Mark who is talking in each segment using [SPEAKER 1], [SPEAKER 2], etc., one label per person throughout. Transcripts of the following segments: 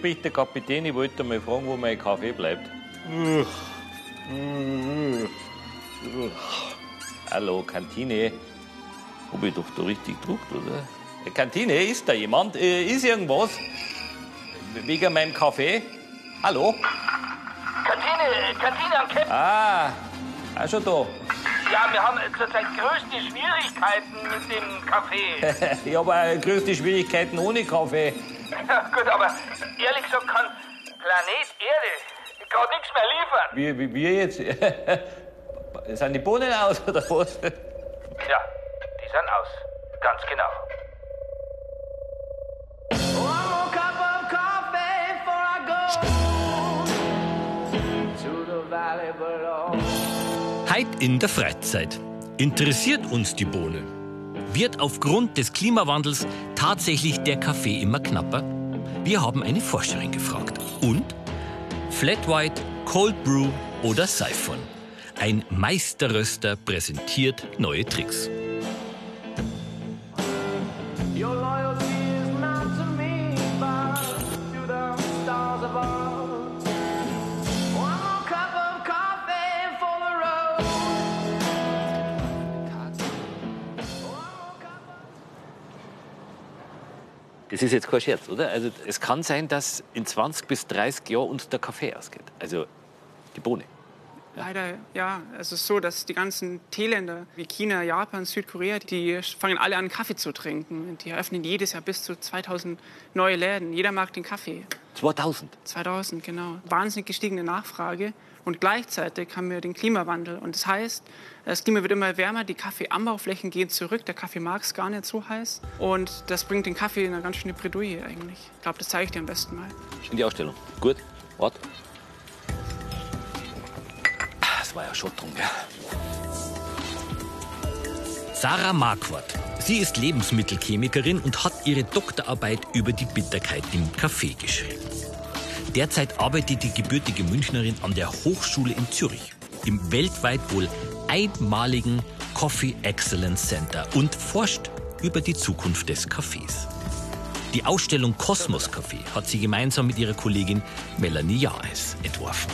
[SPEAKER 1] spricht der Kapitän. Ich wollte mal fragen, wo mein Kaffee bleibt. Hallo, Kantine. Hab ich doch da richtig gedruckt, oder? Äh, Kantine, ist da jemand? Äh, ist irgendwas? Wegen meinem Kaffee? Hallo?
[SPEAKER 2] Kantine, Kantine am Ketten.
[SPEAKER 1] Ah, auch schon da.
[SPEAKER 2] Ja, wir haben zurzeit größte Schwierigkeiten mit dem Kaffee.
[SPEAKER 1] Ich habe auch größte Schwierigkeiten ohne Kaffee.
[SPEAKER 2] Ja, gut, aber ehrlich gesagt kann Planet Erde gerade nichts mehr liefern.
[SPEAKER 1] Wie, wie, wie jetzt? Sind die Bohnen aus oder was?
[SPEAKER 2] Ja, die sind aus. Ganz genau.
[SPEAKER 3] Heit in der Freizeit. Interessiert uns die Bohne? Wird aufgrund des Klimawandels tatsächlich der Kaffee immer knapper? Wir haben eine Forscherin gefragt. Und? Flat White, Cold Brew oder Siphon? Ein Meisterröster präsentiert neue Tricks.
[SPEAKER 1] Das ist jetzt kein Scherz, oder? Also es kann sein, dass in 20 bis 30 Jahren uns der Kaffee ausgeht. Also die Bohne.
[SPEAKER 4] Leider, ja. Es ist so, dass die ganzen Teeländer wie China, Japan, Südkorea, die fangen alle an, Kaffee zu trinken. Die eröffnen jedes Jahr bis zu 2000 neue Läden. Jeder mag den Kaffee.
[SPEAKER 1] 2000.
[SPEAKER 4] 2000, genau. Wahnsinnig gestiegene Nachfrage. Und gleichzeitig haben wir den Klimawandel. Und das heißt, das Klima wird immer wärmer, die Kaffeeanbauflächen gehen zurück, der Kaffee mag es gar nicht so heiß. Und das bringt den Kaffee in eine ganz schöne Bredouille eigentlich. Ich glaube, das zeige ich dir am besten mal.
[SPEAKER 1] In die Ausstellung. Gut. Wart. Das war ja schon dunkel.
[SPEAKER 3] Sarah Marquardt. Sie ist Lebensmittelchemikerin und hat ihre Doktorarbeit über die Bitterkeit im Kaffee geschrieben. Derzeit arbeitet die gebürtige Münchnerin an der Hochschule in Zürich, im weltweit wohl einmaligen Coffee Excellence Center und forscht über die Zukunft des Kaffees. Die Ausstellung Kosmos Café hat sie gemeinsam mit ihrer Kollegin Melanie Jaes entworfen.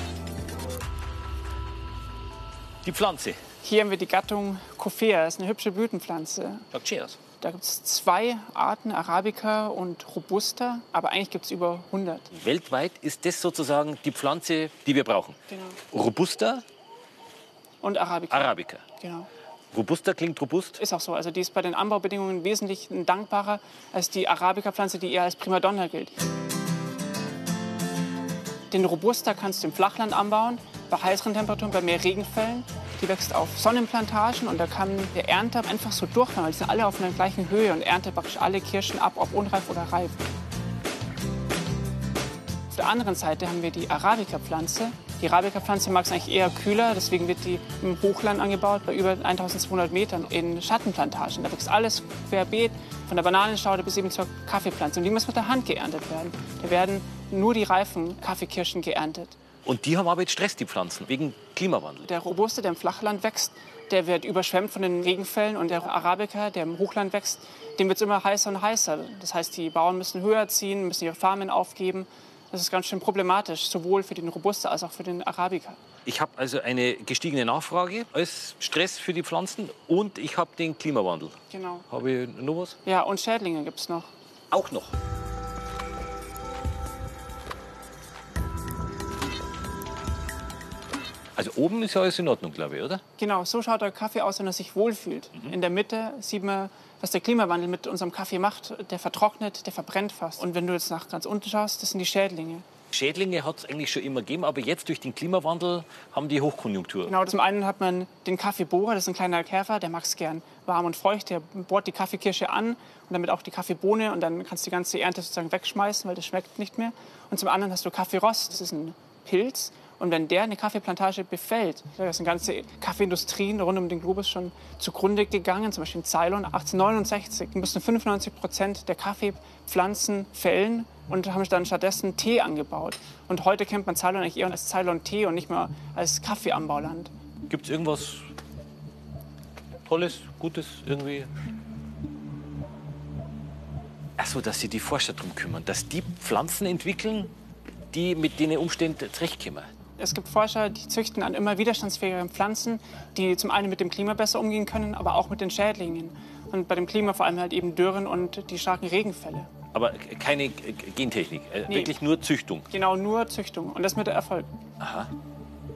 [SPEAKER 1] Die Pflanze.
[SPEAKER 4] Hier haben wir die Gattung Coffea, das ist eine hübsche Blütenpflanze.
[SPEAKER 1] Aus.
[SPEAKER 4] Da gibt es zwei Arten, Arabica und Robusta, aber eigentlich gibt es über 100.
[SPEAKER 1] Weltweit ist das sozusagen die Pflanze, die wir brauchen.
[SPEAKER 4] Genau.
[SPEAKER 1] Robusta,
[SPEAKER 4] Und Arabica.
[SPEAKER 1] Arabica.
[SPEAKER 4] Genau.
[SPEAKER 1] Robusta klingt robust.
[SPEAKER 4] Ist auch so. Also die ist bei den Anbaubedingungen wesentlich dankbarer als die Arabica-Pflanze, die eher als Primadonna gilt. Den Robusta kannst du im Flachland anbauen, bei heißeren Temperaturen, bei mehr Regenfällen. Die wächst auf Sonnenplantagen und da kann der Ernter einfach so durchfahren, weil die sind alle auf einer gleichen Höhe und erntet praktisch alle Kirschen ab, ob unreif oder reif. Auf der anderen Seite haben wir die Arabica-Pflanze. Die Arabica-Pflanze mag es eigentlich eher kühler, deswegen wird die im Hochland angebaut, bei über 1200 Metern in Schattenplantagen. Da wächst alles querbeet, von der Bananenstaude bis eben zur Kaffeepflanze. Und die muss mit der Hand geerntet werden. Da werden nur die reifen Kaffeekirschen geerntet.
[SPEAKER 1] Und die haben aber jetzt Stress, die Pflanzen, wegen Klimawandel.
[SPEAKER 4] Der Robuste, der im Flachland wächst, der wird überschwemmt von den Regenfällen. Und der Arabica, der im Hochland wächst, dem wird es immer heißer und heißer. Das heißt, die Bauern müssen höher ziehen, müssen ihre Farmen aufgeben. Das ist ganz schön problematisch, sowohl für den Robusta als auch für den Arabica.
[SPEAKER 1] Ich habe also eine gestiegene Nachfrage als Stress für die Pflanzen und ich habe den Klimawandel.
[SPEAKER 4] Genau.
[SPEAKER 1] Habe ich noch was?
[SPEAKER 4] Ja, und Schädlinge gibt es noch.
[SPEAKER 1] Auch noch. Also oben ist ja alles in Ordnung, glaube ich, oder?
[SPEAKER 4] Genau, so schaut der Kaffee aus, wenn er sich wohlfühlt. In der Mitte sieht man, was der Klimawandel mit unserem Kaffee macht. Der vertrocknet, der verbrennt fast. Und wenn du jetzt nach ganz unten schaust, das sind die Schädlinge.
[SPEAKER 1] Schädlinge hat es eigentlich schon immer gegeben, aber jetzt durch den Klimawandel haben die Hochkonjunktur.
[SPEAKER 4] Genau, zum einen hat man den Kaffeebohrer, das ist ein kleiner Käfer, der mag es gern warm und feucht. Der bohrt die Kaffeekirsche an und damit auch die Kaffeebohne und dann kannst du die ganze Ernte sozusagen wegschmeißen, weil das schmeckt nicht mehr. Und zum anderen hast du Kaffeerost, das ist ein Pilz. Und wenn der eine Kaffeeplantage befällt, da sind ganze Kaffeeindustrien rund um den Globus schon zugrunde gegangen, zum Beispiel in Ceylon 1869 mussten 95 Prozent der Kaffeepflanzen fällen und haben dann stattdessen Tee angebaut. Und heute kennt man Ceylon eigentlich eher als Ceylon-Tee und nicht mehr als Kaffeeanbauland.
[SPEAKER 1] Gibt es irgendwas Tolles, Gutes irgendwie. Achso, dass sich die Forscher darum kümmern, dass die Pflanzen entwickeln, die mit den Umständen zurechtkommen.
[SPEAKER 4] Es gibt Forscher, die züchten an immer widerstandsfähigeren Pflanzen, die zum einen mit dem Klima besser umgehen können, aber auch mit den Schädlingen. Und bei dem Klima vor allem halt eben Dürren und die starken Regenfälle.
[SPEAKER 1] Aber keine Gentechnik, äh,
[SPEAKER 4] Nee.
[SPEAKER 1] wirklich nur Züchtung.
[SPEAKER 4] Genau nur Züchtung. Und das mit Erfolg.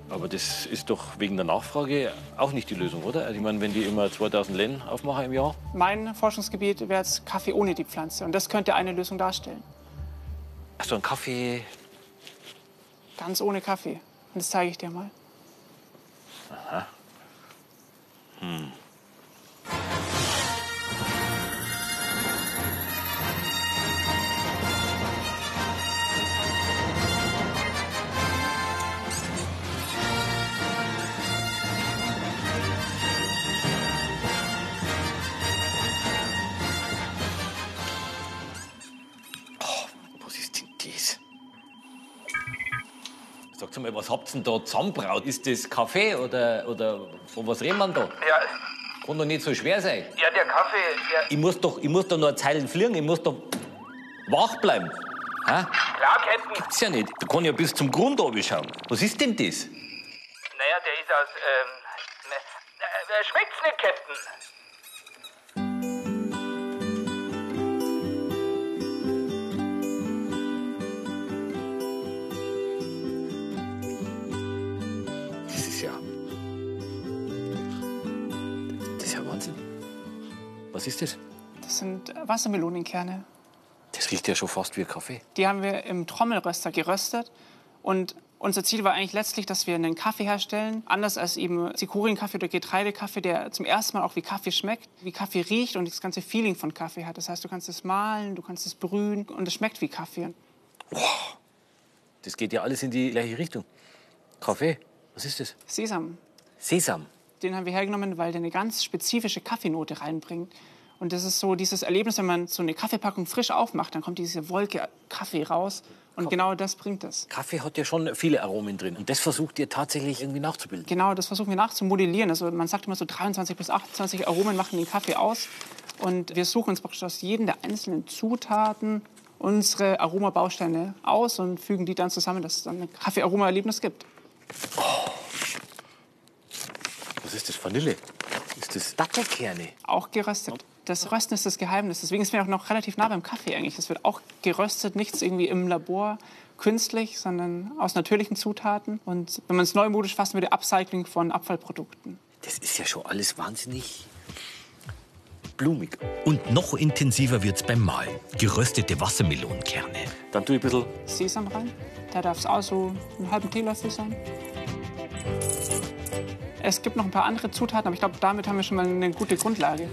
[SPEAKER 1] Aber das ist doch wegen der Nachfrage auch nicht die Lösung, oder? Also Ich meine, wenn die immer 2000 Len aufmachen im Jahr.
[SPEAKER 4] Mein Forschungsgebiet wäre jetzt Kaffee ohne die Pflanze. Und das könnte eine Lösung darstellen.
[SPEAKER 1] Achso, ein Kaffee.
[SPEAKER 4] Ganz ohne Kaffee. Das zeige ich dir mal.
[SPEAKER 1] Was Sagt mal, was habt ihr denn da zusammenbraut? Ist das Kaffee oder, oder von was reden wir denn da?
[SPEAKER 2] Ja,
[SPEAKER 1] Kann doch nicht so schwer sein.
[SPEAKER 2] ja, der Kaffee, der.
[SPEAKER 1] Ich muss doch, ich muss doch nur Zeilen fliegen, ich muss doch wach bleiben. Hä?
[SPEAKER 2] Klar, Captain.
[SPEAKER 1] Gibt's ja nicht. Da kann ich ja bis zum Grund schauen. Was ist denn das?
[SPEAKER 2] Naja, der ist aus. Ähm, ne, äh, schmeckt's nicht, Captain?
[SPEAKER 1] Was ist das?
[SPEAKER 4] Das sind Wassermelonenkerne.
[SPEAKER 1] Das riecht ja schon fast wie Kaffee.
[SPEAKER 4] Die haben wir im Trommelröster geröstet. Und unser Ziel war eigentlich letztlich, dass wir einen Kaffee herstellen, anders als eben Zikorien-Kaffee oder Getreidekaffee, der zum ersten Mal auch wie Kaffee schmeckt, wie Kaffee riecht und das ganze Feeling von Kaffee hat. Das heißt, du kannst es mahlen, du kannst es brühen und es schmeckt wie Kaffee.
[SPEAKER 1] Das geht ja alles in die gleiche Richtung. Kaffee? Was ist das?
[SPEAKER 4] Sesam,
[SPEAKER 1] Sesam.
[SPEAKER 4] den haben wir hergenommen, weil der eine ganz spezifische Kaffeenote reinbringt. Und das ist so dieses Erlebnis, wenn man so eine Kaffeepackung frisch aufmacht, dann kommt diese Wolke Kaffee raus. Und genau das bringt es.
[SPEAKER 1] Kaffee hat ja schon viele Aromen drin. Und das versucht ihr tatsächlich irgendwie nachzubilden.
[SPEAKER 4] Genau, das versuchen wir nachzumodellieren. Also man sagt immer so 23 bis 28 Aromen machen den Kaffee aus. Und wir suchen uns praktisch aus jedem der einzelnen Zutaten unsere Aromabausteine aus und fügen die dann zusammen, dass es dann ein Kaffee-Aroma-Erlebnis gibt.
[SPEAKER 1] Was ist das? Vanille? Ist das Dattelkerne?
[SPEAKER 4] Auch geröstet. Das Rösten ist das Geheimnis. Deswegen sind wir auch noch relativ nah beim Kaffee eigentlich. Es wird auch geröstet, nichts irgendwie im Labor künstlich, sondern aus natürlichen Zutaten. Und wenn man es neumodisch fassen würde, Upcycling von Abfallprodukten.
[SPEAKER 1] Das ist ja schon alles wahnsinnig blumig.
[SPEAKER 3] Und noch intensiver wird's beim Mahlen. Geröstete Wassermelonenkerne.
[SPEAKER 1] Dann tue ich ein bisschen
[SPEAKER 4] Sesam rein. Da darf es auch so einen halben Teelöffel sein. Es gibt noch ein paar andere Zutaten, aber ich glaube, damit haben wir schon mal eine gute Grundlage.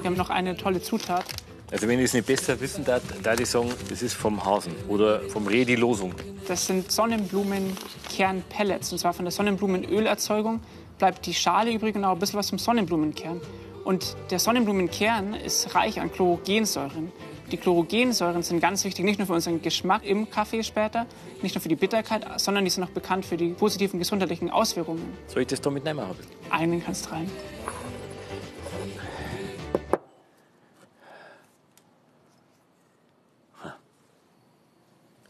[SPEAKER 4] Wir haben noch eine tolle Zutat.
[SPEAKER 1] Also wenn ich es nicht besser wissen darf, da ich sagen, das ist vom Hasen oder vom Reh die Losung.
[SPEAKER 4] Das sind Sonnenblumenkernpellets. Und zwar von der Sonnenblumenölerzeugung bleibt die Schale übrig und auch ein bisschen was vom Sonnenblumenkern. Und der Sonnenblumenkern ist reich an Chlorogensäuren. Die Chlorogensäuren sind ganz wichtig, nicht nur für unseren Geschmack im Kaffee später, nicht nur für die Bitterkeit, sondern die sind auch bekannt für die positiven gesundheitlichen Auswirkungen.
[SPEAKER 1] Soll ich das da mitnehmen? Haben?
[SPEAKER 4] Einen kannst rein.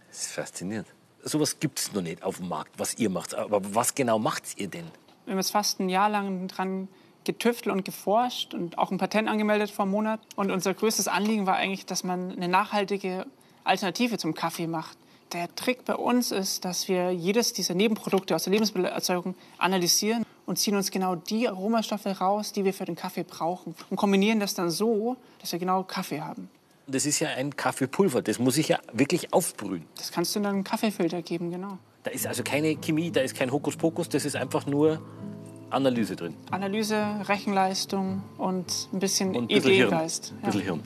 [SPEAKER 1] Das ist faszinierend. Sowas gibt es noch nicht auf dem Markt, was ihr macht. Aber was genau macht ihr denn?
[SPEAKER 4] Wir haben jetzt fast ein Jahr lang dran getüftelt und geforscht und auch ein Patent angemeldet vor einem Monat. Und unser größtes Anliegen war eigentlich, dass man eine nachhaltige Alternative zum Kaffee macht. Der Trick bei uns ist, dass wir jedes dieser Nebenprodukte aus der Lebensmittelerzeugung analysieren und ziehen uns genau die Aromastoffe raus, die wir für den Kaffee brauchen und kombinieren das dann so, dass wir genau Kaffee haben.
[SPEAKER 1] Das ist ja ein Kaffeepulver. Das muss ich ja wirklich aufbrühen.
[SPEAKER 4] Das kannst du in einen Kaffeefilter geben, genau.
[SPEAKER 1] Da ist also keine Chemie, da ist kein Hokuspokus. Das ist einfach nur Analyse drin.
[SPEAKER 4] Analyse, Rechenleistung und ein bisschen
[SPEAKER 1] Und ein bisschen Hirn.
[SPEAKER 4] Ideengeist.
[SPEAKER 1] Ein bisschen Hirn.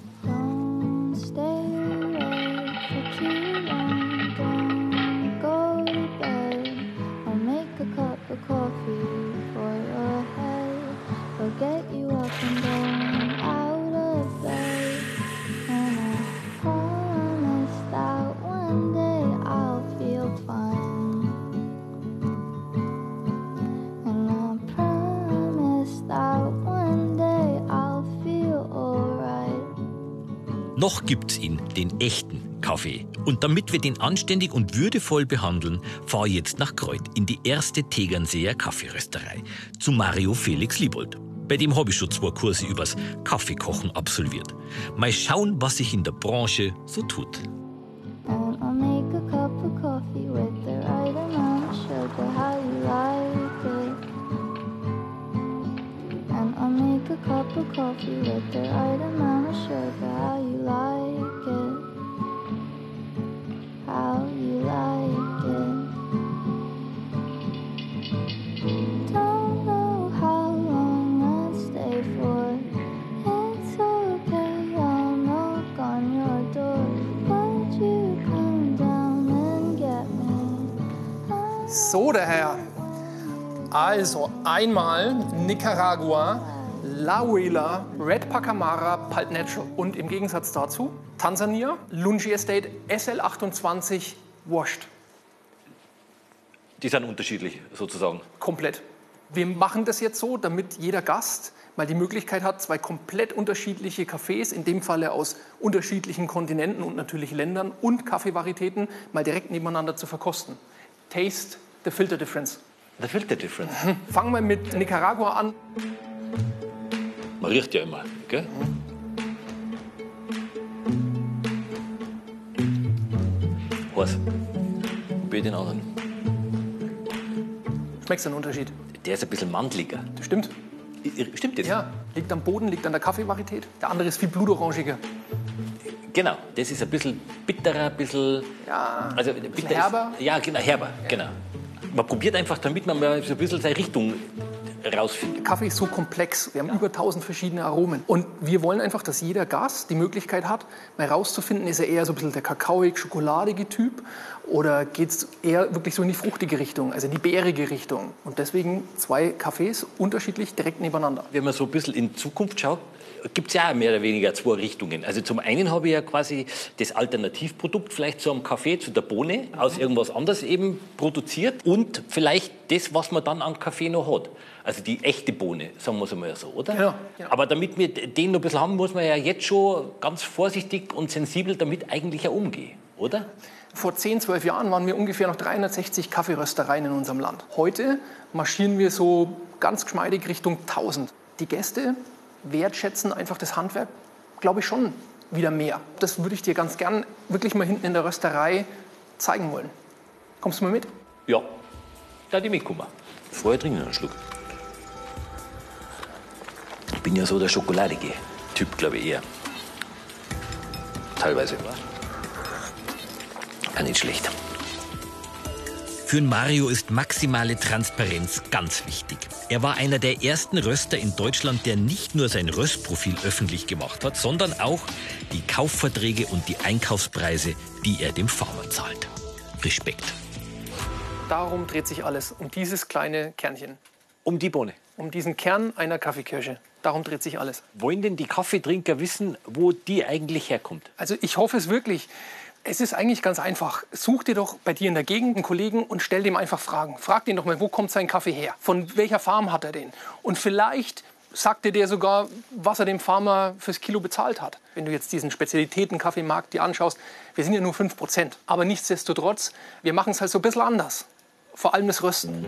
[SPEAKER 3] Den echten Kaffee. Und damit wir den anständig und würdevoll behandeln, fahr jetzt nach Kreuth in die erste Tegernseer Kaffeerösterei zu Mario Felix Liebold. Bei dem habe ich schon zwei Kurse übers Kaffeekochen absolviert. Mal schauen, was sich in der Branche so tut.
[SPEAKER 5] And I'll make a cup of coffee with the right amount of sugar, how you like
[SPEAKER 6] So, der Herr. Also einmal Nicaragua, La Huila, Red Pacamara, Palt Natural. Und im Gegensatz dazu Tansania, Lungi Estate SL28 Washed.
[SPEAKER 1] Die sind unterschiedlich sozusagen.
[SPEAKER 6] Komplett. Wir machen das jetzt so, damit jeder Gast mal die Möglichkeit hat, zwei komplett unterschiedliche Cafés, in dem Falle aus unterschiedlichen Kontinenten und natürlich Ländern und Kaffeevarietäten, mal direkt nebeneinander zu verkosten. Taste the Filter Difference.
[SPEAKER 1] Fehlt der Difference.
[SPEAKER 6] Fangen wir mit Nicaragua an.
[SPEAKER 1] Man riecht ja immer, gell? Was? Probier den anderen.
[SPEAKER 6] Schmeckt einen Unterschied?
[SPEAKER 1] Der ist ein bisschen mandeliger.
[SPEAKER 6] Das stimmt.
[SPEAKER 1] Stimmt das?
[SPEAKER 6] Ja, liegt am Boden, liegt an der Kaffeevarität. Der andere ist viel blutorangiger.
[SPEAKER 1] Genau, das ist ein bisschen bitterer, ein bisschen.
[SPEAKER 6] Ja,
[SPEAKER 1] also bitter
[SPEAKER 6] herber.
[SPEAKER 1] Ist, ja, genau, herber, genau. Man probiert einfach, damit man mal so ein bisschen seine Richtung rausfindet.
[SPEAKER 6] Kaffee ist so komplex. Wir haben über 1000 verschiedene Aromen. Und wir wollen einfach, dass jeder Gast die Möglichkeit hat, mal rauszufinden, ist er eher so ein bisschen der kakaoig, schokoladige Typ oder geht es eher wirklich so in die fruchtige Richtung, also in die bärige Richtung. Und deswegen zwei Kaffees unterschiedlich direkt nebeneinander.
[SPEAKER 1] Wenn man so ein bisschen in Zukunft schaut, gibt es ja auch mehr oder weniger zwei Richtungen. Also zum einen habe ich ja quasi das Alternativprodukt vielleicht zu einem Kaffee, zu der Bohne, aus irgendwas anderes eben produziert und vielleicht das, was man dann an Kaffee noch hat. Also die echte Bohne, sagen wir es einmal so, oder?
[SPEAKER 6] Genau, genau.
[SPEAKER 1] Aber damit wir den noch ein bisschen haben, muss man ja jetzt schon ganz vorsichtig und sensibel damit eigentlich auch umgehen, oder?
[SPEAKER 6] Vor 10, 12 Jahren waren wir ungefähr noch 360 Kaffeeröstereien in unserem Land. Heute marschieren wir so ganz geschmeidig Richtung 1000. Die Gäste wertschätzen einfach das Handwerk, glaube ich, schon wieder mehr. Das würde ich dir ganz gern wirklich mal hinten in der Rösterei zeigen wollen. Kommst du mal mit?
[SPEAKER 1] Ja, da die mitkommen. Vorher trinken einen Schluck. Ich bin ja so der schokoladige Typ, glaube ich eher. Teilweise. Ja, nicht schlecht.
[SPEAKER 3] Für Mario ist maximale Transparenz ganz wichtig. Er war einer der ersten Röster in Deutschland, der nicht nur sein Röstprofil öffentlich gemacht hat, sondern auch die Kaufverträge und die Einkaufspreise, die er dem Farmer zahlt. Respekt.
[SPEAKER 6] Darum dreht sich alles, um dieses kleine Kernchen.
[SPEAKER 1] Um die Bohne.
[SPEAKER 6] Um diesen Kern einer Kaffeekirsche. Darum dreht sich alles.
[SPEAKER 1] Wollen denn die Kaffeetrinker wissen, wo die eigentlich herkommt?
[SPEAKER 6] Also ich hoffe es wirklich. Es ist eigentlich ganz einfach. Such dir doch bei dir in der Gegend einen Kollegen und stell dem einfach Fragen. Frag den doch mal, wo kommt sein Kaffee her? Von welcher Farm hat er den? Und vielleicht sagt dir der sogar, was er dem Farmer fürs Kilo bezahlt hat. Wenn du jetzt diesen Spezialitäten-Kaffeemarkt dir anschaust, wir sind ja nur 5%. Aber nichtsdestotrotz, wir machen es halt so ein bisschen anders. Vor allem das Rösten.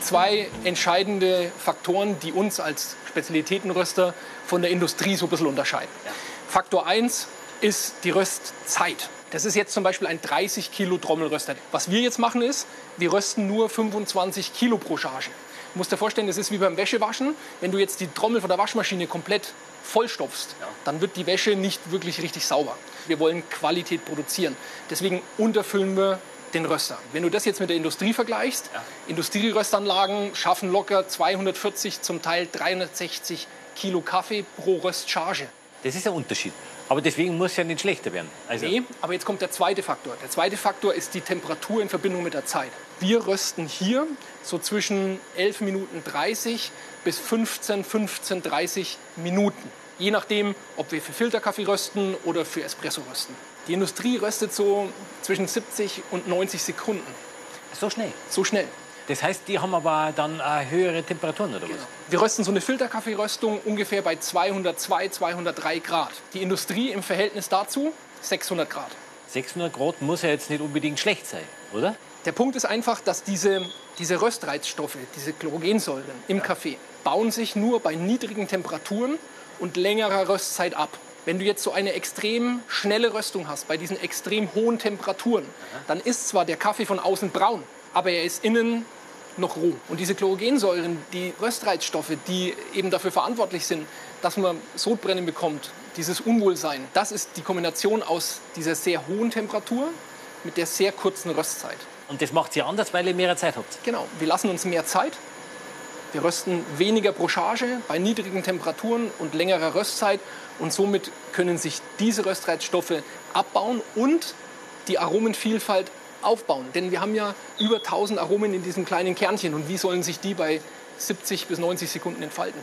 [SPEAKER 6] Zwei entscheidende Faktoren, die uns als Spezialitätenröster von der Industrie so ein bisschen unterscheiden. Faktor 1 ist die Röstzeit. Das ist jetzt zum Beispiel ein 30 Kilo Trommelröster. Was wir jetzt machen ist, wir rösten nur 25 Kilo pro Charge. Du musst dir vorstellen, das ist wie beim Wäschewaschen. Wenn du jetzt die Trommel von der Waschmaschine komplett vollstopfst, dann wird die Wäsche nicht wirklich richtig sauber. Wir wollen Qualität produzieren. Deswegen unterfüllen wir den Röster. Wenn du das jetzt mit der Industrie vergleichst, Industrieröstanlagen schaffen locker 240, zum Teil 360 Kilo Kaffee pro Röstcharge.
[SPEAKER 1] Das ist ein Unterschied. Aber deswegen muss es ja nicht schlechter werden. Also,
[SPEAKER 6] Nee, aber jetzt kommt der zweite Faktor. Der zweite Faktor ist die Temperatur in Verbindung mit der Zeit. Wir rösten hier so zwischen 11 Minuten 30 bis 15, 15, 30 Minuten. Je nachdem, ob wir für Filterkaffee rösten oder für Espresso rösten. Die Industrie röstet so zwischen 70 und 90 Sekunden.
[SPEAKER 1] So schnell.
[SPEAKER 6] So schnell.
[SPEAKER 1] Das heißt, die haben aber dann äh, höhere Temperaturen oder was?
[SPEAKER 6] Wir rösten so eine Filterkaffeeröstung ungefähr bei 202, 203 Grad. Die Industrie im Verhältnis dazu 600 Grad.
[SPEAKER 1] 600 Grad muss ja jetzt nicht unbedingt schlecht sein, oder?
[SPEAKER 6] Der Punkt ist einfach, dass diese, diese Röstreizstoffe, diese Chlorogensäuren im Kaffee, bauen sich nur bei niedrigen Temperaturen und längerer Röstzeit ab. Wenn du jetzt so eine extrem schnelle Röstung hast, bei diesen extrem hohen Temperaturen, dann ist zwar der Kaffee von außen braun, aber er ist innen noch roh. Und diese Chlorogensäuren, die Röstreizstoffe, die eben dafür verantwortlich sind, dass man Sodbrennen bekommt, dieses Unwohlsein, das ist die Kombination aus dieser sehr hohen Temperatur mit der sehr kurzen Röstzeit.
[SPEAKER 1] Und das macht sie anders, weil ihr mehr Zeit habt.
[SPEAKER 6] Genau, wir lassen uns mehr Zeit. Wir rösten weniger pro Charge bei niedrigen Temperaturen und längerer Röstzeit. Und somit können sich diese Röstreizstoffe abbauen und die Aromenvielfalt aufbauen. Denn wir haben ja über 1000 Aromen in diesem kleinen Kernchen. Und wie sollen sich die bei 70 bis 90 Sekunden entfalten?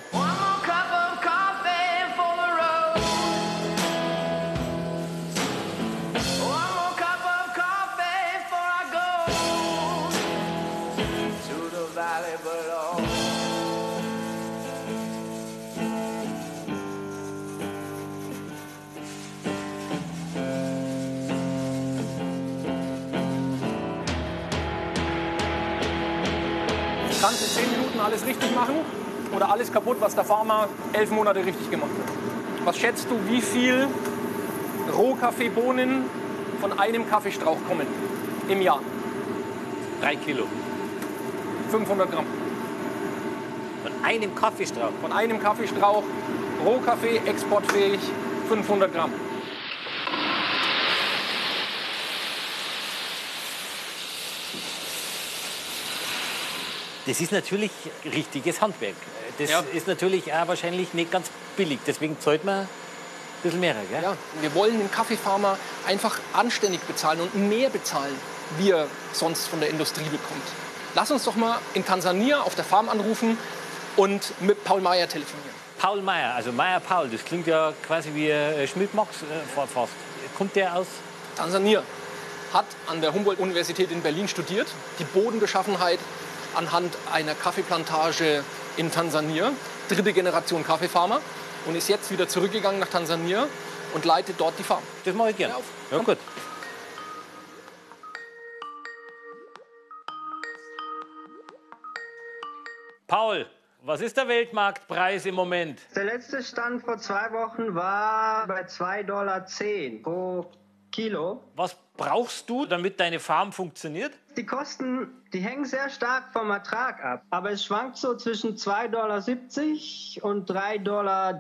[SPEAKER 6] Kannst in 10 Minuten alles richtig machen oder alles kaputt, was der Farmer elf Monate richtig gemacht hat? Was schätzt du, wie viel Rohkaffeebohnen von einem Kaffeestrauch kommen im Jahr?
[SPEAKER 1] Drei Kilo.
[SPEAKER 6] 500 Gramm.
[SPEAKER 1] Von einem Kaffeestrauch.
[SPEAKER 6] Von einem Kaffeestrauch Rohkaffee exportfähig 500 Gramm.
[SPEAKER 1] Das ist natürlich richtiges Handwerk. Das
[SPEAKER 6] Ja.
[SPEAKER 1] ist natürlich auch wahrscheinlich nicht ganz billig. Deswegen zahlt man ein bisschen mehr. Gell?
[SPEAKER 6] Ja, wir wollen den Kaffeefarmer einfach anständig bezahlen und mehr bezahlen, wie er sonst von der Industrie bekommt. Lass uns doch mal in Tansania auf der Farm anrufen und mit Paul Meyer telefonieren.
[SPEAKER 1] Paul Meyer, also Meyer Paul, das klingt ja quasi wie äh, Schmidt-Max äh, fa- fast. Kommt der aus?
[SPEAKER 6] Tansania hat an der Humboldt-Universität in Berlin studiert, die Bodenbeschaffenheit anhand einer Kaffeeplantage in Tansania, dritte Generation Kaffeefarmer und ist jetzt wieder zurückgegangen nach Tansania und leitet dort die Farm.
[SPEAKER 1] Das mache ich gerne.
[SPEAKER 6] Ja, auf.
[SPEAKER 1] Ja,
[SPEAKER 6] Komm.
[SPEAKER 1] gut. Paul, was ist der Weltmarktpreis im Moment?
[SPEAKER 7] Der letzte Stand vor zwei Wochen war bei 2,10 Dollar pro Kilo.
[SPEAKER 1] Was brauchst du, damit deine Farm funktioniert?
[SPEAKER 7] Die Kosten, die hängen sehr stark vom Ertrag ab. Aber es schwankt so zwischen 2,70 Dollar und 3,30 Dollar.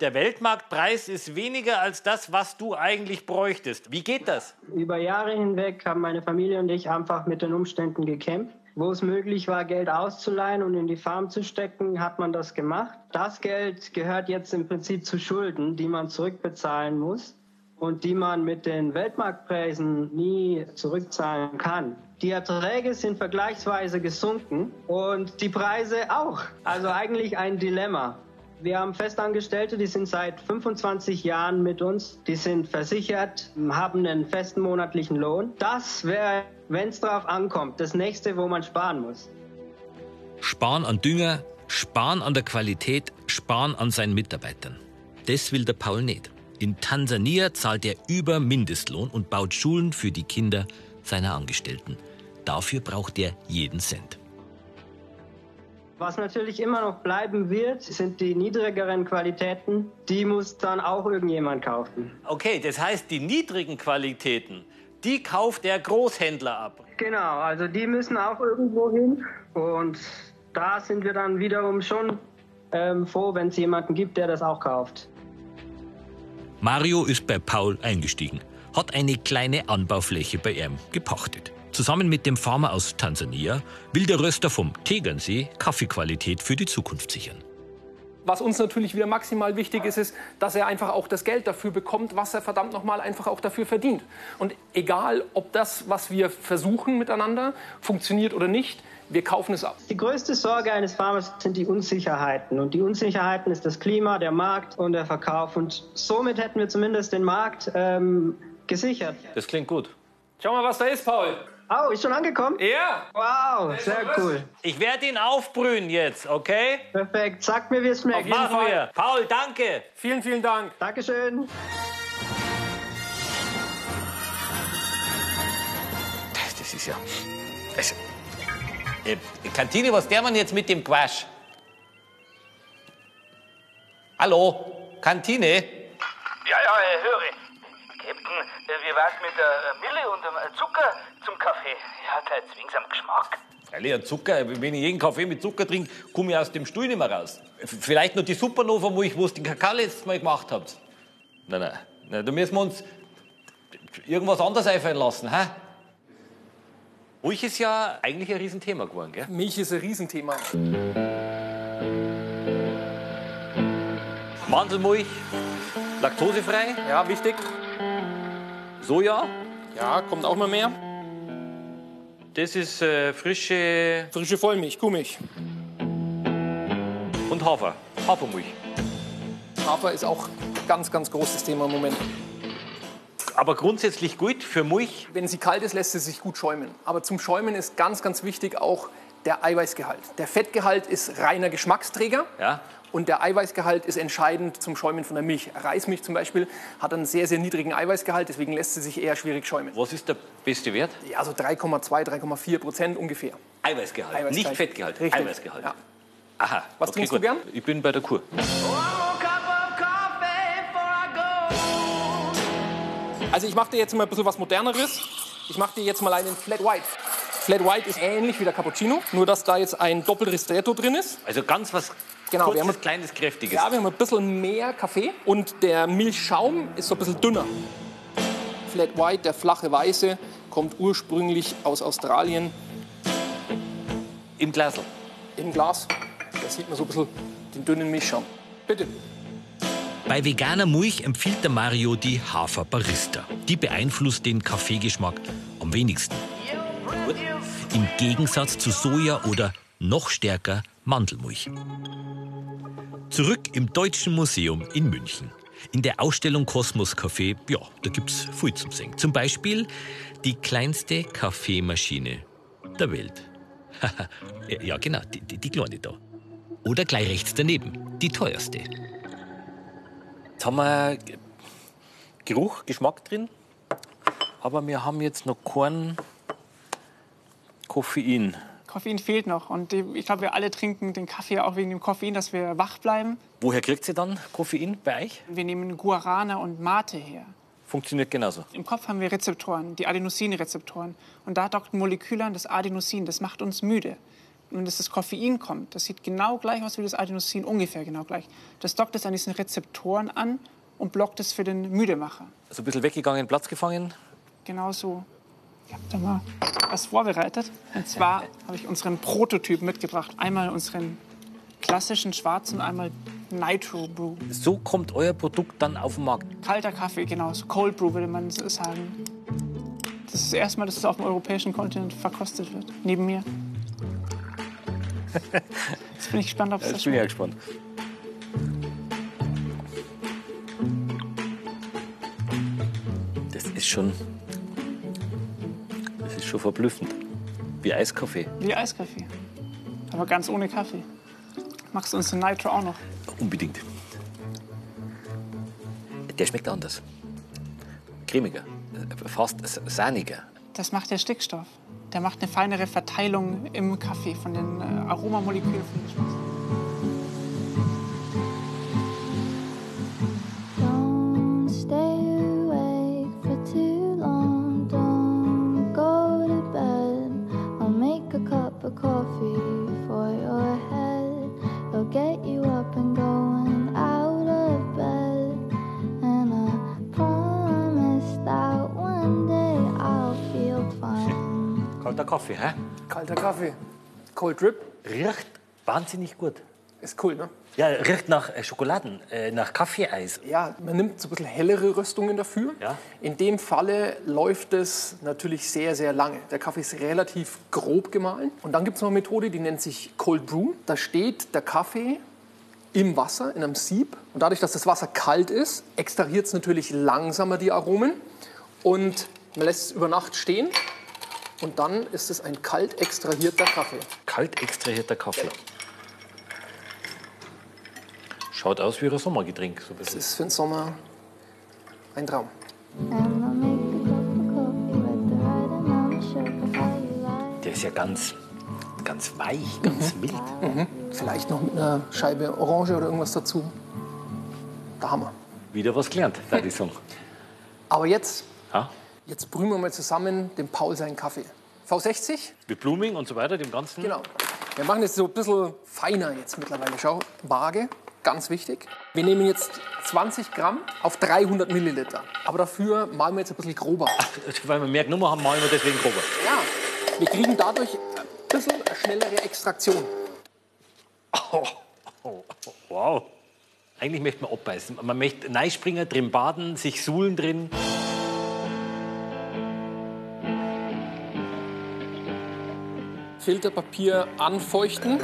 [SPEAKER 1] Der Weltmarktpreis ist weniger als das, was du eigentlich bräuchtest. Wie geht das?
[SPEAKER 7] Über Jahre hinweg haben meine Familie und ich einfach mit den Umständen gekämpft. Wo es möglich war, Geld auszuleihen und in die Farm zu stecken, hat man das gemacht. Das Geld gehört jetzt im Prinzip zu Schulden, die man zurückbezahlen muss und die man mit den Weltmarktpreisen nie zurückzahlen kann. Die Erträge sind vergleichsweise gesunken und die Preise auch. Also eigentlich ein Dilemma. Wir haben Festangestellte, die sind seit 25 Jahren mit uns, die sind versichert, haben einen festen monatlichen Lohn. Das wäre, wenn es darauf ankommt, das nächste, wo man sparen muss.
[SPEAKER 3] Sparen an Dünger, sparen an der Qualität, sparen an seinen Mitarbeitern. Das will der Paul nicht. In Tansania zahlt er über Mindestlohn und baut Schulen für die Kinder seiner Angestellten. Dafür braucht er jeden Cent.
[SPEAKER 7] Was natürlich immer noch bleiben wird, sind die niedrigeren Qualitäten. Die muss dann auch irgendjemand kaufen.
[SPEAKER 1] Okay, das heißt, die niedrigen Qualitäten, die kauft der Großhändler ab.
[SPEAKER 7] Genau, also die müssen auch irgendwo hin. Und da sind wir dann wiederum schon ähm, froh, wenn es jemanden gibt, der das auch kauft.
[SPEAKER 3] Mario ist bei Paul eingestiegen, hat eine kleine Anbaufläche bei ihm gepachtet. Zusammen mit dem Farmer aus Tansania will der Röster vom Tegernsee Kaffeequalität für die Zukunft sichern.
[SPEAKER 6] Was uns natürlich wieder maximal wichtig ist, ist, dass er einfach auch das Geld dafür bekommt, was er verdammt nochmal einfach auch dafür verdient. Und egal, ob das, was wir versuchen miteinander, funktioniert oder nicht, wir kaufen es ab.
[SPEAKER 7] Die größte Sorge eines Farmers sind die Unsicherheiten. Und die Unsicherheiten ist das Klima, der Markt und der Verkauf. Und somit hätten wir zumindest den Markt ähm, gesichert.
[SPEAKER 1] Das klingt gut.
[SPEAKER 6] Schau mal, was da ist, Paul.
[SPEAKER 7] Oh, ist schon angekommen?
[SPEAKER 6] Ja.
[SPEAKER 7] Wow, sehr cool.
[SPEAKER 1] Ich werde ihn aufbrühen jetzt, okay?
[SPEAKER 7] Perfekt. Sag mir, wie es schmeckt.
[SPEAKER 1] Machen
[SPEAKER 6] Fall.
[SPEAKER 1] wir. Paul, danke.
[SPEAKER 6] Vielen, vielen Dank.
[SPEAKER 7] Dankeschön.
[SPEAKER 1] Das ist ja. Also, äh, Kantine, was der man jetzt mit dem Quasch? Hallo? Kantine?
[SPEAKER 2] Ja, ja, höre. Captain, äh, wie war's mit der äh, Mille und dem äh, Zucker zum Kaffee? Ja, hat's wenigstens am Geschmack.
[SPEAKER 1] Freilich, ein Zucker. Wenn ich jeden Kaffee mit Zucker trinke, komme ich aus dem Stuhl nicht mehr raus. Vielleicht noch die Supernova, wo ich wo den Kakao letztes Mal gemacht habt. Nein, nein. nein da müssen wir uns irgendwas anderes einfallen lassen, hä? Milch ist ja eigentlich ein Riesenthema geworden, gell?
[SPEAKER 6] Milch ist ein Riesenthema.
[SPEAKER 1] Mandelmilch, laktosefrei,
[SPEAKER 6] Ja, wichtig.
[SPEAKER 1] Soja,
[SPEAKER 6] Ja, kommt auch mal mehr.
[SPEAKER 1] das ist äh, frische
[SPEAKER 6] Frische Vollmilch, Kuhmilch.
[SPEAKER 1] und Hafer, Hafermilch.
[SPEAKER 6] Hafer ist auch ganz, ganz großes Thema im Moment.
[SPEAKER 1] Aber grundsätzlich gut für Milch.
[SPEAKER 6] Wenn sie kalt ist, lässt sie sich gut schäumen. Aber zum Schäumen ist ganz, ganz wichtig auch der Eiweißgehalt. Der Fettgehalt ist reiner Geschmacksträger.
[SPEAKER 1] Ja.
[SPEAKER 6] Und der Eiweißgehalt ist entscheidend zum Schäumen von der Milch. Reismilch zum Beispiel hat einen sehr, sehr niedrigen Eiweißgehalt, deswegen lässt sie sich eher schwierig schäumen.
[SPEAKER 1] Was ist der beste Wert?
[SPEAKER 6] Ja, so 3,2, 3,4 Prozent ungefähr.
[SPEAKER 1] Eiweißgehalt,
[SPEAKER 6] Eiweißgehalt.
[SPEAKER 1] nicht Fettgehalt.
[SPEAKER 6] Richtig.
[SPEAKER 1] Eiweißgehalt.
[SPEAKER 6] Ja.
[SPEAKER 1] Aha.
[SPEAKER 6] Was trinkst du
[SPEAKER 1] gut.
[SPEAKER 6] gern?
[SPEAKER 1] Ich bin bei der Kur.
[SPEAKER 8] One
[SPEAKER 6] Also ich mache dir jetzt mal ein bisschen was Moderneres. Ich mache dir jetzt mal einen Flat White. Flat White ist ähnlich wie der Cappuccino, nur dass da jetzt ein Doppelristretto drin ist.
[SPEAKER 1] Also ganz was
[SPEAKER 6] Genau, wir
[SPEAKER 1] kurzes,
[SPEAKER 6] haben-
[SPEAKER 1] kleines, kräftiges.
[SPEAKER 6] Ja, wir haben ein bisschen mehr Kaffee und der Milchschaum ist so ein bisschen dünner. Flat White, der flache Weiße, kommt ursprünglich aus Australien
[SPEAKER 1] Im Glasl.
[SPEAKER 6] im Glas. Da sieht man so ein bisschen den dünnen Milchschaum. Bitte.
[SPEAKER 3] Bei veganer Milch empfiehlt der Mario die Hafer Barista. Die beeinflusst den Kaffeegeschmack am wenigsten. Im Gegensatz zu Soja oder noch stärker Mandelmilch. Zurück im Deutschen Museum in München. In der Ausstellung Kosmos Café, ja, da gibt's viel zum Singen. Zum Beispiel die kleinste Kaffeemaschine der Welt. ja, genau, die, die, die kleine da. Oder gleich rechts daneben, die teuerste.
[SPEAKER 1] Jetzt haben wir Geruch, Geschmack drin. Aber wir haben jetzt noch keinen Koffein.
[SPEAKER 4] Koffein fehlt noch. Und ich glaube, wir alle trinken den Kaffee auch wegen dem Koffein, dass wir wach bleiben.
[SPEAKER 1] Woher kriegt sie dann Koffein bei euch?
[SPEAKER 4] Wir nehmen Guarana und Mate her.
[SPEAKER 1] Funktioniert genauso.
[SPEAKER 4] Im Kopf haben wir Rezeptoren, die Adenosinrezeptoren. Und da dockt ein Molekül an, das Adenosin, das macht uns müde. Und wenn das, das Koffein kommt, das sieht genau gleich aus wie das Adenosin, ungefähr genau gleich. Das dockt es an diesen Rezeptoren an und blockt es für den Müdemacher.
[SPEAKER 1] Also ein bisschen weggegangen, Platz gefangen.
[SPEAKER 4] Genau so. Ich habe da mal was vorbereitet. Und zwar habe ich unseren Prototyp mitgebracht. Einmal unseren klassischen schwarzen und einmal Nitro Brew.
[SPEAKER 1] So kommt euer Produkt dann auf den Markt.
[SPEAKER 4] Kalter Kaffee, genau. So Cold Brew würde man sagen. Das ist das erste Mal, dass es auf dem europäischen Kontinent verkostet wird. Neben mir. Jetzt bin ich gespannt, ob es das
[SPEAKER 1] Jetzt bin ich ja gespannt. Das ist schon. Das ist schon verblüffend. Wie Eiskaffee.
[SPEAKER 4] Wie Eiskaffee. Aber ganz ohne Kaffee. Machst du uns den Nitro auch noch?
[SPEAKER 1] Unbedingt. Der schmeckt anders. Cremiger. Fast sahniger.
[SPEAKER 4] Das macht der Stickstoff. Der macht eine feinere Verteilung im Kaffee von den äh, Aromamolekülen. Von den
[SPEAKER 1] Kaffee, hä?
[SPEAKER 6] Kalter Kaffee. Cold Drip.
[SPEAKER 1] Riecht wahnsinnig gut.
[SPEAKER 6] Ist cool, ne?
[SPEAKER 1] Ja, riecht nach äh, Schokoladen, äh, nach Kaffeeeis.
[SPEAKER 6] Ja, man nimmt so ein bisschen hellere Röstungen dafür.
[SPEAKER 1] Ja.
[SPEAKER 6] In dem Falle läuft es natürlich sehr, sehr lange. Der Kaffee ist relativ grob gemahlen. Und dann gibt es noch eine Methode, die nennt sich Cold Brew. Da steht der Kaffee im Wasser, in einem Sieb. Und dadurch, dass das Wasser kalt ist, extrahiert es natürlich langsamer die Aromen. und man lässt es über Nacht stehen und dann ist es ein kalt extrahierter Kaffee.
[SPEAKER 1] Kalt extrahierter Kaffee. Schaut aus wie ein Sommergetränk. So
[SPEAKER 6] Das ist für den Sommer ein Traum.
[SPEAKER 1] Der ist ja ganz, ganz weich, ganz mild.
[SPEAKER 6] Vielleicht noch mit einer Scheibe Orange oder irgendwas dazu. Der Hammer.
[SPEAKER 1] Wieder was gelernt, da die Song.
[SPEAKER 6] Aber jetzt,
[SPEAKER 1] Ja?
[SPEAKER 6] Jetzt brühen wir mal zusammen dem Paul seinen Kaffee. V60?
[SPEAKER 1] Mit Blooming und so weiter, dem Ganzen.
[SPEAKER 6] Genau. Wir machen es so ein bisschen feiner jetzt mittlerweile. Schau, Waage, ganz wichtig. Wir nehmen jetzt 20 Gramm auf 300 Milliliter. Aber dafür malen wir jetzt ein bisschen grober.
[SPEAKER 1] Weil wir mehr Nummer haben, malen wir deswegen grober.
[SPEAKER 6] Ja, wir kriegen dadurch ein bisschen schnellere Extraktion.
[SPEAKER 1] Wow. Eigentlich möchte man abbeißen. Man möchte reinspringen, drin baden, sich suhlen drin.
[SPEAKER 6] Filterpapier anfeuchten.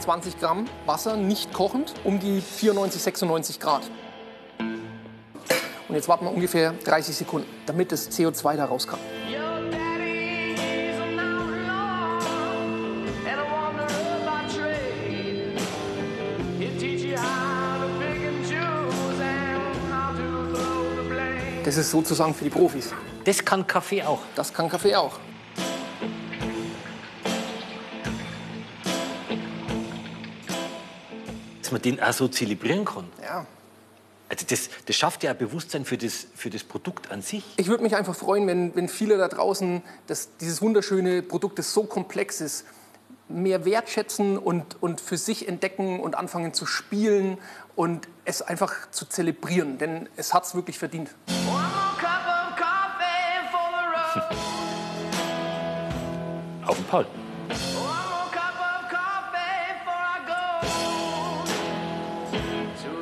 [SPEAKER 6] 20 Gramm Wasser, nicht kochend, um die 94, 96 Grad. Und jetzt warten wir ungefähr 30 Sekunden, damit das CO2 da raus kann.
[SPEAKER 8] Your daddy is an outlaw and a wanderer by trade. He'll teach you how to pick and choose and how to throw the blame.
[SPEAKER 6] Das ist sozusagen für die Profis.
[SPEAKER 1] Das kann Kaffee auch.
[SPEAKER 6] Das kann Kaffee auch.
[SPEAKER 1] Dass man den auch so zelebrieren kann.
[SPEAKER 6] Ja.
[SPEAKER 1] Also das, das schafft ja ein Bewusstsein für das, für das Produkt an sich.
[SPEAKER 6] Ich würde mich einfach freuen, wenn, wenn viele da draußen das, dieses wunderschöne Produkt, das so komplex ist, mehr wertschätzen und, und für sich entdecken und anfangen zu spielen und es einfach zu zelebrieren. Denn es hat es wirklich verdient.
[SPEAKER 8] One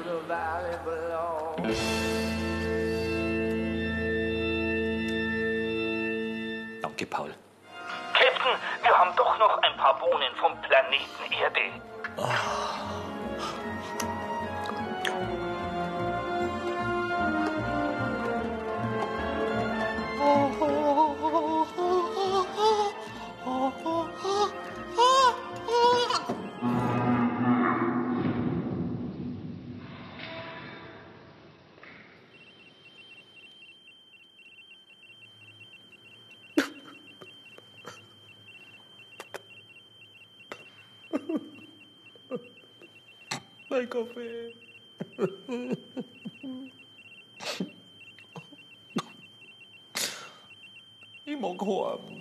[SPEAKER 8] the valley below.
[SPEAKER 1] Danke, Paul.
[SPEAKER 2] Captain, wir haben doch noch ein paar Bohnen vom Planeten Erde.
[SPEAKER 1] Mein Kaffee. Ich mag heim.